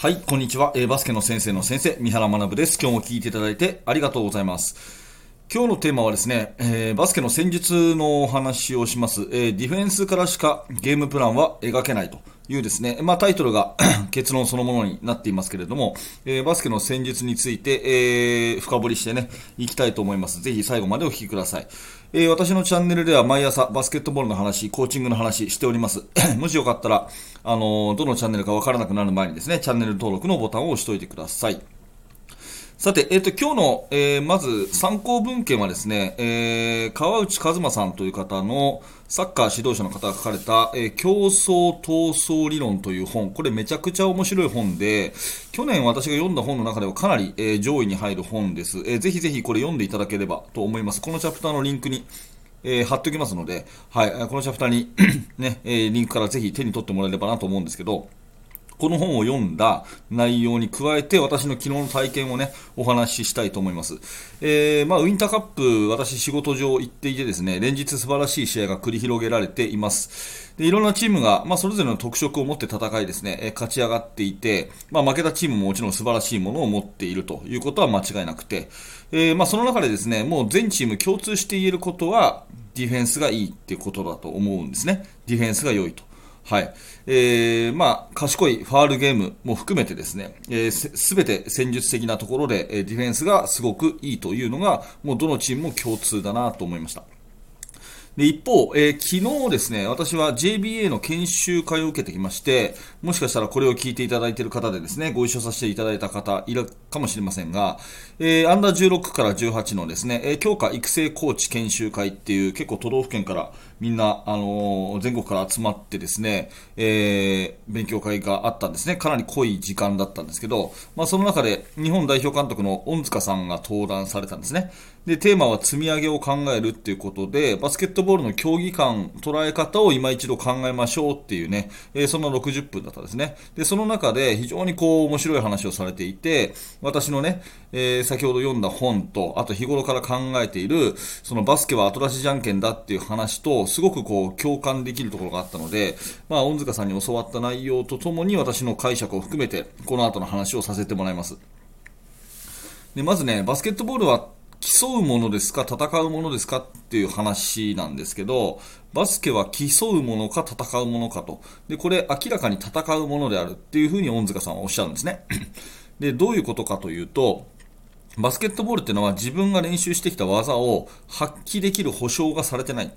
はい、こんにちは。えーバスケの先生の先生、三原学です。今日も聞いていただいてありがとうございます。今日のテーマはですね、えーバスケの戦術のお話をします。えーディフェンスからしかゲームプランは描けないというですね、まあタイトルが 結論そのものになっていますけれども、えーバスケの戦術について、えー深掘りしてね、いきたいと思います。ぜひ最後までお聞きください。えー私のチャンネルでは毎朝バスケットボールの話、コーチングの話しております。もしよかったら、あのどのチャンネルかわからなくなる前にですね、チャンネル登録のボタンを押しておいてください。さて、えっ、と、今日の、えーまず参考文献はですね、えー川内和馬さんという方のサッカー指導者の方が書かれた、えー競争闘争理論という本。これめちゃくちゃ面白い本で、去年私が読んだ本の中ではかなり、えー上位に入る本です。えーぜひぜひこれ読んでいただければと思います。このチャプターのリンクに、えー貼っておきますので、はい、このチャプターにね、えリンクからぜひ手に取ってもらえればなと思うんですけど、この本を読んだ内容に加えて、私の昨日の体験をね、お話ししたいと思います。えー、まあ、ウィンターカップ、私仕事上行っていてですね、連日素晴らしい試合が繰り広げられています。で、いろんなチームが、まあ、それぞれの特色を持って戦いですね、え勝ち上がっていて、まあ、負けたチームももちろん素晴らしいものを持っているということは間違いなくて、えー、まあ、その中でですね、もう全チーム共通して言えることは、ディフェンスがいいっていうことだと思うんですね。ディフェンスが良いと。はい。えー、まあ、賢いファールゲームも含めてですね、えーす、べて戦術的なところで、えーディフェンスがすごくいいというのが、もうどのチームも共通だなと思いました。で一方、えー昨日ですね、私は JBA の研修会を受けてきまして、もしかしたらこれを聞いていただいている方でですね、ご一緒させていただいた方いるかもしれませんが、えーアンダー16から18のですね、えー強化育成コーチ研修会っていう結構都道府県からみんな、あのー全国から集まってですね、えー勉強会があったんですね。かなり濃い時間だったんですけど、まあその中で日本代表監督の恩塚さんが登壇されたんですね。で、テーマは積み上げを考えるっていうことで、バスケットボールの競技感、捉え方を今一度考えましょうっていうね、えーそんな60分だったんですね。で、その中で非常にこう面白い話をされていて、私のね、えー先ほど読んだ本と、あと日頃から考えている、そのバスケは後出しじゃんけんだっていう話と、すごくこう共感できるところがあったので、まあ、恩塚さんに教わった内容とともに私の解釈を含めて、この後の話をさせてもらいます。でまずね、バスケットボールは競うものですか、戦うものですかっていう話なんですけど、バスケは競うものか戦うものかと。で、これ明らかに戦うものであるっていうふうに恩塚さんはおっしゃるんですね。で、どういうことかというと、バスケットボールっていうのは自分が練習してきた技を発揮できる保証がされてない。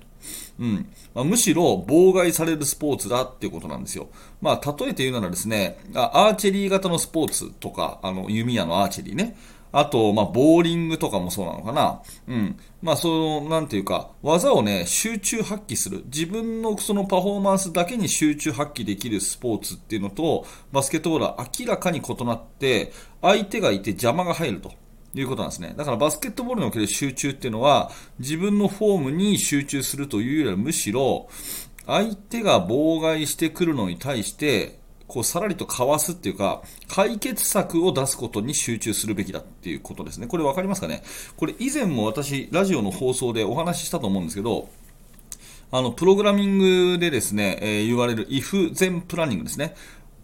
うんまあ、むしろ妨害されるスポーツだっていうことなんですよ。まあ、例えて言うならですね、アーチェリー型のスポーツとか、あの、弓矢のアーチェリーね。あと、まあ、ボーリングとかもそうなのかな。うん。まあ、その、なんていうか、技をね、集中発揮する。自分のそのパフォーマンスだけに集中発揮できるスポーツっていうのと、バスケットボールは明らかに異なって、相手がいて邪魔が入ると。いうことなんですね。だからバスケットボールにおける集中っていうのは、自分のフォームに集中するというよりはむしろ、相手が妨害してくるのに対して、こうさらりとかわすっていうか、解決策を出すことに集中するべきだっていうことですね。これ分かりますかね？これ以前も私、ラジオの放送でお話ししたと思うんですけど、あの、プログラミングでですね、えー言われる if 全プランニングですね。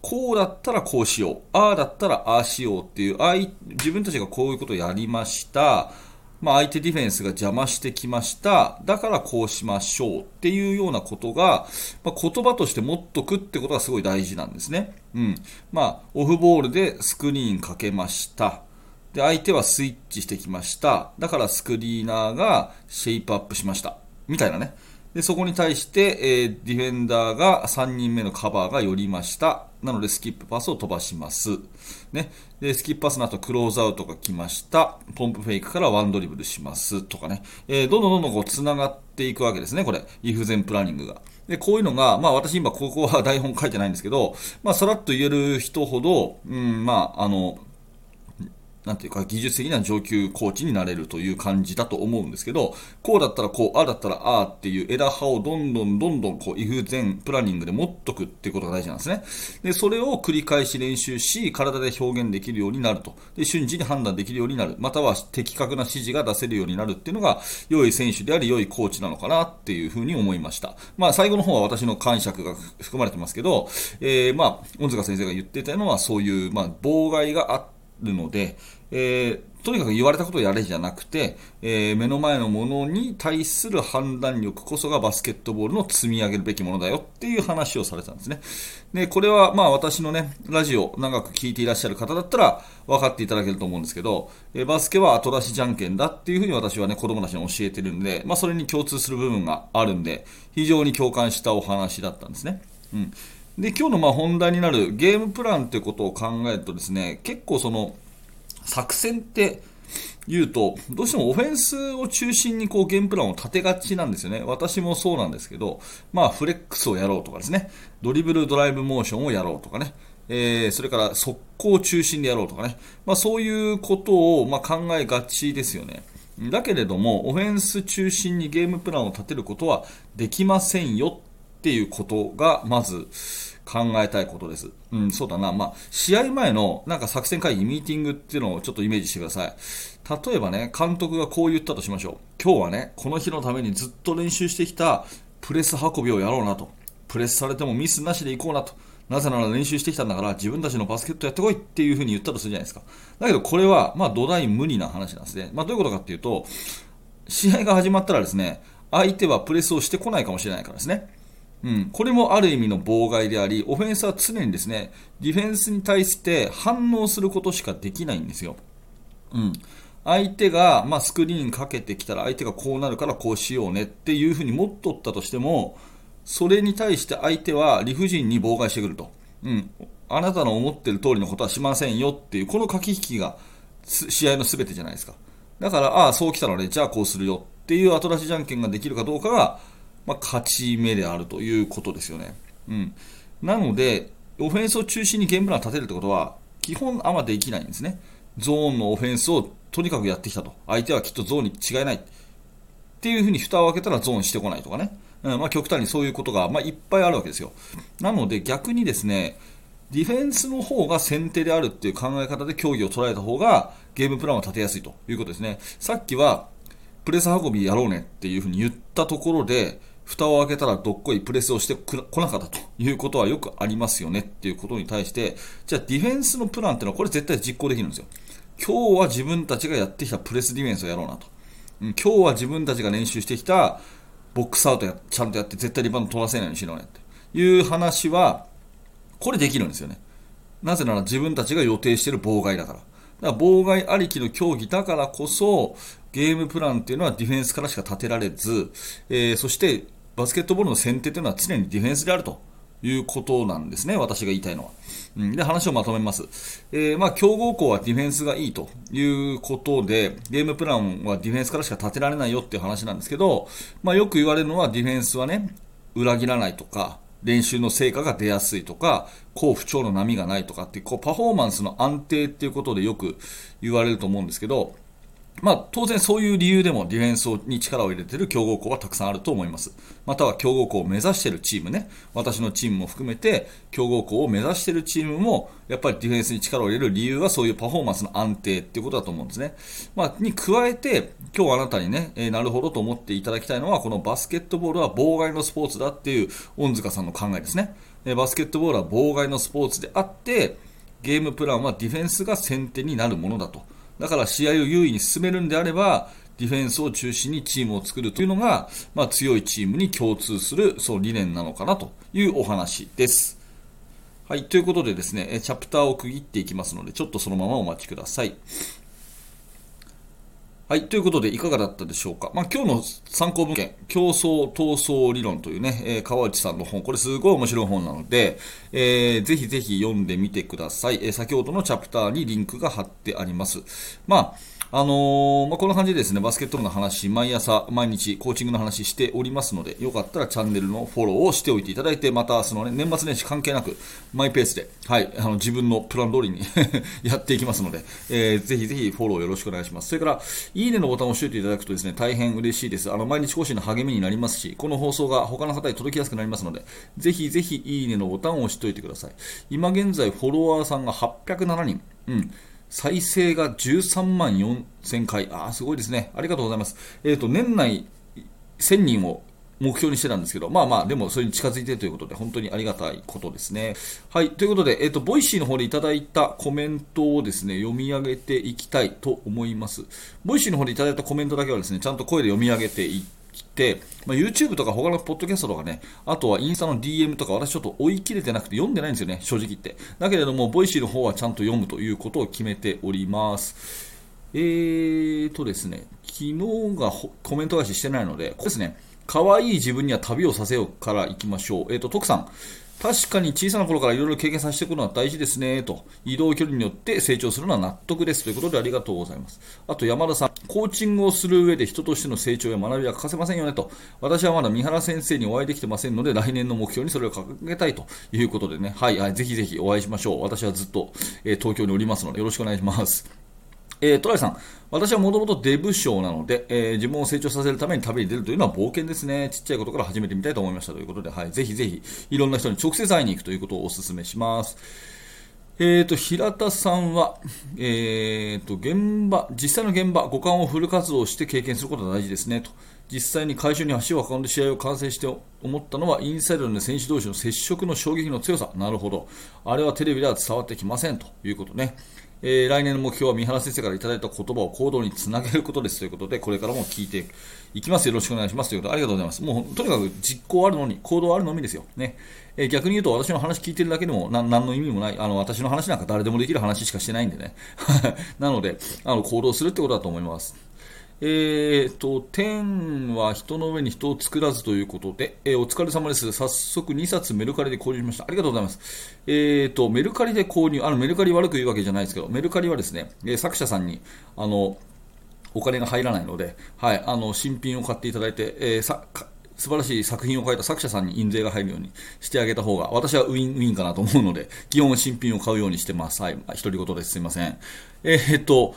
こうだったらこうしよう。ああだったらああしようっていう、あい自分たちがこういうことをやりました。まあ、相手ディフェンスが邪魔してきました。だからこうしましょうっていうようなことが、まあ、言葉として持っとくってことがすごい大事なんですね。うん。まあ、オフボールでスクリーンかけました。で、相手はスイッチしてきました。だからスクリーナーがシェイプアップしました。みたいなね。で、そこに対して、えーディフェンダーが3人目のカバーが寄りました。なので、スキップパスを飛ばします。ね。で、スキップパスの後、クローズアウトが来ました。ポンプフェイクからワンドリブルします。とかね。えーどんどんどんどんこう、繋がっていくわけですね。これ。イフゼンプランニングが。で、こういうのが、まあ私今ここは台本書いてないんですけど、まあさらっと言える人ほど、うん、まああの、なんていうか、技術的な上級コーチになれるという感じだと思うんですけど、こうだったらこう、ああだったらああっていう枝葉をどんどんどんどんこう、イフ前プランニングで持っとくっていうことが大事なんですね。で、それを繰り返し練習し、体で表現できるようになると。で、瞬時に判断できるようになる。または的確な指示が出せるようになるっていうのが、良い選手であり、良いコーチなのかなっていうふうに思いました。まあ、最後の方は私の解釈が含まれてますけど、えー、まあ、恩塚先生が言ってたのは、そういう、まあ、妨害があるので、えー、とにかく言われたことをやれじゃなくて、えー、目の前のものに対する判断力こそがバスケットボールの積み上げるべきものだよっていう話をされたんですね。で、これはまあ私のね、ラジオ長く聞いていらっしゃる方だったら分かっていただけると思うんですけど、えー、バスケは後出しじゃんけんだっていうふうに私はね、子供たちに教えてるんで、まあそれに共通する部分があるんで、非常に共感したお話だったんですね。うん。で、今日のまあ本題になるゲームプランということを考えるとですね、結構その、作戦って言うと、どうしてもオフェンスを中心にこうゲームプランを立てがちなんですよね。私もそうなんですけど、まあフレックスをやろうとかですね、ドリブルドライブモーションをやろうとかね、えー、それから速攻中心でやろうとかね、まあそういうことをま考えがちですよね。だけれども、オフェンス中心にゲームプランを立てることはできませんよっていうことが、まず、考えたいことです。うん、そうだな。まあ、試合前のなんか作戦会議、ミーティングっていうのをちょっとイメージしてください。例えばね、監督がこう言ったとしましょう。今日はね、この日のためにずっと練習してきたプレス運びをやろうなと。プレスされてもミスなしでいこうなと。なぜなら練習してきたんだから自分たちのバスケットやってこいっていうふうに言ったとするじゃないですか。だけどこれは、まあ土台無理な話なんですね。まあどういうことかっていうと、試合が始まったらですね、相手はプレスをしてこないかもしれないからですね。うん、これもある意味の妨害であり、オフェンスは常にですね、ディフェンスに対して反応することしかできないんですよ。うん。相手が、まあ、スクリーンかけてきたら相手がこうなるからこうしようねっていうふうに持っとったとしても、それに対して相手は理不尽に妨害してくると。うん。あなたの思ってる通りのことはしませんよっていう、この駆け引きが試合の全てじゃないですか。だから、ああ、そう来たのね、じゃあこうするよっていう後出しじゃんけんができるかどうかが、まあ、勝ち目であるということですよね。うん。なので、オフェンスを中心にゲームプランを立てるってことは、基本あんまできないんですね。ゾーンのオフェンスをとにかくやってきたと。相手はきっとゾーンに違いない。っていうふうに蓋を開けたらゾーンしてこないとかね。うん、まあ、極端にそういうことが、まあ、いっぱいあるわけですよ。なので逆にですね、ディフェンスの方が先手であるっていう考え方で競技を捉えた方がゲームプランを立てやすいということですね。さっきはプレス運びやろうねっていうふうに言ったところで、蓋を開けたらどっこいプレスをしてこなかったということはよくありますよねっていうことに対して、じゃあディフェンスのプランっていうのはこれ絶対実行できるんですよ。今日は自分たちがやってきたプレスディフェンスをやろうなと。今日は自分たちが練習してきたボックスアウトやちゃんとやって絶対リバウンド取らせないようにしろねっていう話は、これできるんですよね。なぜなら自分たちが予定している妨害だから。だから妨害ありきの競技だからこそ、ゲームプランっていうのはディフェンスからしか立てられず、えー、そしてバスケットボールの先手というのは常にディフェンスであるということなんですね、私が言いたいのは。うん、で、話をまとめます。えー、まあ、強豪校はディフェンスがいいということで、ゲームプランはディフェンスからしか立てられないよっていう話なんですけど、まあ、よく言われるのはディフェンスはね、裏切らないとか、練習の成果が出やすいとか、好不調の波がないとかって、こう、パフォーマンスの安定っていうことでよく言われると思うんですけど、まあ、当然そういう理由でもディフェンスに力を入れている強豪校はたくさんあると思います。または強豪校を目指しているチームね、私のチームも含めて強豪校を目指しているチームもやっぱりディフェンスに力を入れる理由はそういうパフォーマンスの安定っていうことだと思うんですね。まあ、に加えて今日あなたにね、えー、なるほどと思っていただきたいのはこのバスケットボールは妨害のスポーツだっていう恩塚さんの考えですねえ。バスケットボールは妨害のスポーツであってゲームプランはディフェンスが先手になるものだと。だから試合を優位に進めるんであれば、ディフェンスを中心にチームを作るというのが、まあ、強いチームに共通するそう理念なのかなというお話です。はい、ということでですね、チャプターを区切っていきますので、ちょっとそのままお待ちください。はい。ということで、いかがだったでしょうか？まあ、今日の参考文献、競争闘争理論というね、えー、川内さんの本、これすごい面白い本なので、えー、ぜひぜひ読んでみてください。えー、先ほどのチャプターにリンクが貼ってあります。まあ、あのー、まあ、こんな感じでですね、バスケットの話、毎朝、毎日、コーチングの話しておりますので、よかったらチャンネルのフォローをしておいていただいて、また、そのね、年末年始関係なく、マイペースで、はい、あの、自分のプラン通りに やっていきますので、えー、ぜひぜひフォローよろしくお願いします。それから、いいねのボタンを押しておいていただくとですね、大変嬉しいです。あの、毎日更新の励みになりますし、この放送が他の方に届きやすくなりますので、ぜひぜひいいねのボタンを押しておいてください。今現在、フォロワーさんが807人。うん。再生が13万4000回。ああ、すごいですね。ありがとうございます。えっ、ー、と、年内1000人を目標にしてたんですけど、まあまあ、でもそれに近づいてるということで、本当にありがたいことですね。はい、ということで、えっ、ー、と、ボイシーの方でいただいたコメントをですね、読み上げていきたいと思います。ボイシーの方でいただいたコメントだけはですね、ちゃんと声で読み上げていって、まあ、YouTube とか他のポッドキャストとかね、あとはインスタの DM とか私ちょっと追い切れてなくて読んでないんですよね、正直言って。だけれども、ボイシーの方はちゃんと読むということを決めております。えーとですね、昨日がコメント返ししてないので、ここですね、可愛い自分には旅をさせようから行きましょう。えっ、ー、と、徳さん。確かに小さな頃からいろいろ経験させていくのは大事ですねと、移動距離によって成長するのは納得ですということでありがとうございます。あと山田さん、コーチングをする上で人としての成長や学びは欠かせませんよねと、私はまだ三原先生にお会いできてませんので、来年の目標にそれを掲げたいということでね、はい、はい、ぜひぜひお会いしましょう。私はずっと、えー、東京におりますので、よろしくお願いします。えー、トライさん、私はもともとデブ症なので、えー、自分を成長させるために旅に出るというのは冒険ですね。ちっちゃいことから始めてみたいと思いましたということで、はい、ぜひぜひ、いろんな人に直接会いに行くということをお勧めします。えーと、平田さんは、えーと、現場、実際の現場、五感をフル活動して経験することが大事ですねと。実際に会場に足を運んで試合を観戦して思ったのは、インサイドの選手同士の接触の衝撃の強さ。なるほど。あれはテレビでは伝わってきませんということね。えー、来年の目標は三原先生からいただいた言葉を行動につなげることですということで、これからも聞いていきます。よろしくお願いしますということで、ありがとうございます。もう、とにかく実行あるのに、行動あるのみですよ。ね。えー、逆に言うと、私の話聞いてるだけでもな何の意味もない。あの、私の話なんか誰でもできる話しかしてないんでね。なので、あの、行動するってことだと思います。えーと、天は人の上に人を作らずということで、えー、お疲れ様です。早速2冊メルカリで購入しました。ありがとうございます。えーと、メルカリで購入、あの、メルカリ悪く言うわけじゃないですけど、メルカリはですね、えー、作者さんに、あの、お金が入らないので、はい、あの、新品を買っていただいて、えー、さ、素晴らしい作品を書いた作者さんに印税が入るようにしてあげた方が、私はウィンウィンかなと思うので、基本新品を買うようにしてます。はい。独り言です。すいません。えー、っと、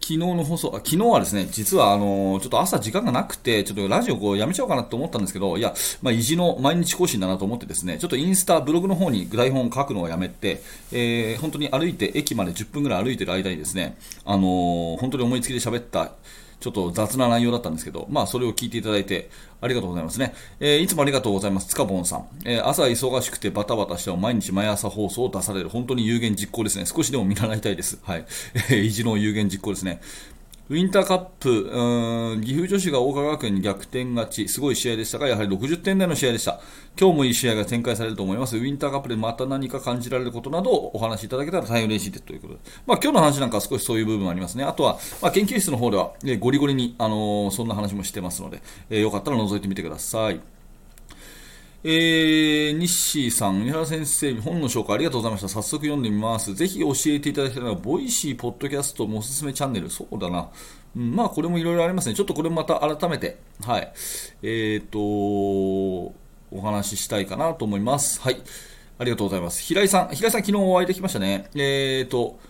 昨日の放送、あ昨日はですね、実はあのちょっと朝時間がなくて、ちょっとラジオこうやめちゃおうかなと思ったんですけど、いや、まあ、意地の毎日更新だなと思ってですね、ちょっとインスタ、ブログの方に台本を書くのをやめて、えー、本当に歩いて、駅まで10分ぐらい歩いてる間にですね、あの本当に思いつきで喋ったちょっと雑な内容だったんですけど、まあ、それを聞いていただいて、ありがとうございますね。えー、いつもありがとうございます。つかぼんさん。えー、朝忙しくてバタバタしても毎日毎朝放送を出される。本当に有言実行ですね。少しでも見習いたいです。はい。えー、意地の有言実行ですね。ウィンターカップ、うん岐阜女子が大川学園に逆転勝ち、すごい試合でしたが、やはり60点台の試合でした。今日もいい試合が展開されると思います。ウィンターカップでまた何か感じられることなどをお話しいただけたら大変嬉しいですということで。まあ今日の話なんかは少しそういう部分ありますね。あとは、まあ、研究室の方では、えゴリゴリに、あのー、そんな話もしてますので、えー、よかったら覗いてみてください。えー、ニッシーさん、三原先生、本の紹介ありがとうございました。早速読んでみます。ぜひ教えていただきたいのは、ボイシー、ポッドキャストもおすすめチャンネル。そうだな。うん、まあ、これもいろいろありますね。ちょっとこれもまた改めて、はい。えっ、ー、と、お話ししたいかなと思います。はい。ありがとうございます。平井さん、平井さん、昨日お会いできましたね。えっ、ー、と、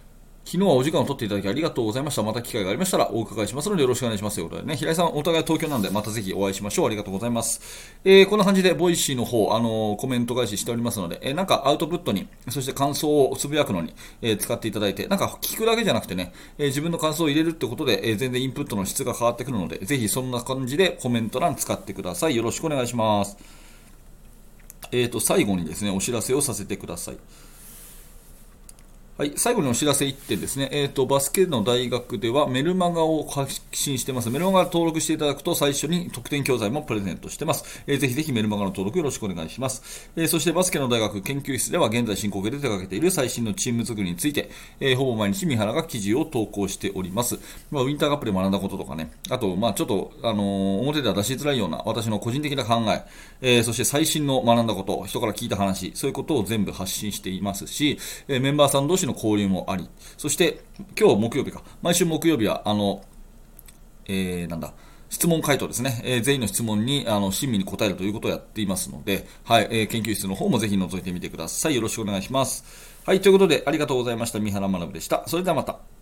昨日はお時間を取っていただきありがとうございました。また機会がありましたらお伺いしますのでよろしくお願いしますということでね、平井さん、お互い東京なんでまたぜひお会いしましょう。ありがとうございます。えー、こんな感じで、ボイシーの方、あのー、コメント返ししておりますので、えー、なんかアウトプットに、そして感想をつぶやくのに、えー、使っていただいて、なんか聞くだけじゃなくてね、え、自分の感想を入れるってことで、え、全然インプットの質が変わってくるので、ぜひそんな感じでコメント欄使ってください。よろしくお願いします。えっ、と、最後にですね、お知らせをさせてください。はい、最後にお知らせ1点ですね。えっ、ー、と、バスケの大学ではメルマガを発信してます。メルマガ登録していただくと最初に特典教材もプレゼントしてます。えー、ぜひぜひメルマガの登録よろしくお願いします。えー、そしてバスケの大学研究室では現在進行形で手掛けている最新のチーム作りについて、えー、ほぼ毎日三原が記事を投稿しております。まあ、ウィンターカップで学んだこととかね、あと、まあちょっと、あの表では出しづらいような私の個人的な考え、えそして最新の学んだこと、人から聞いた話、そういうことを全部発信していますし、えメンバーさん同士の交流もあり、そして今日木曜日か、毎週木曜日は、あの、えー、なんだ、質問回答ですね、えー、全員の質問にあの親身に答えるということをやっていますので、はい、えー、研究室の方もぜひ覗いてみてください。よろしくお願いします。はい、ということで、ありがとうございました。三原学でした。それではまた。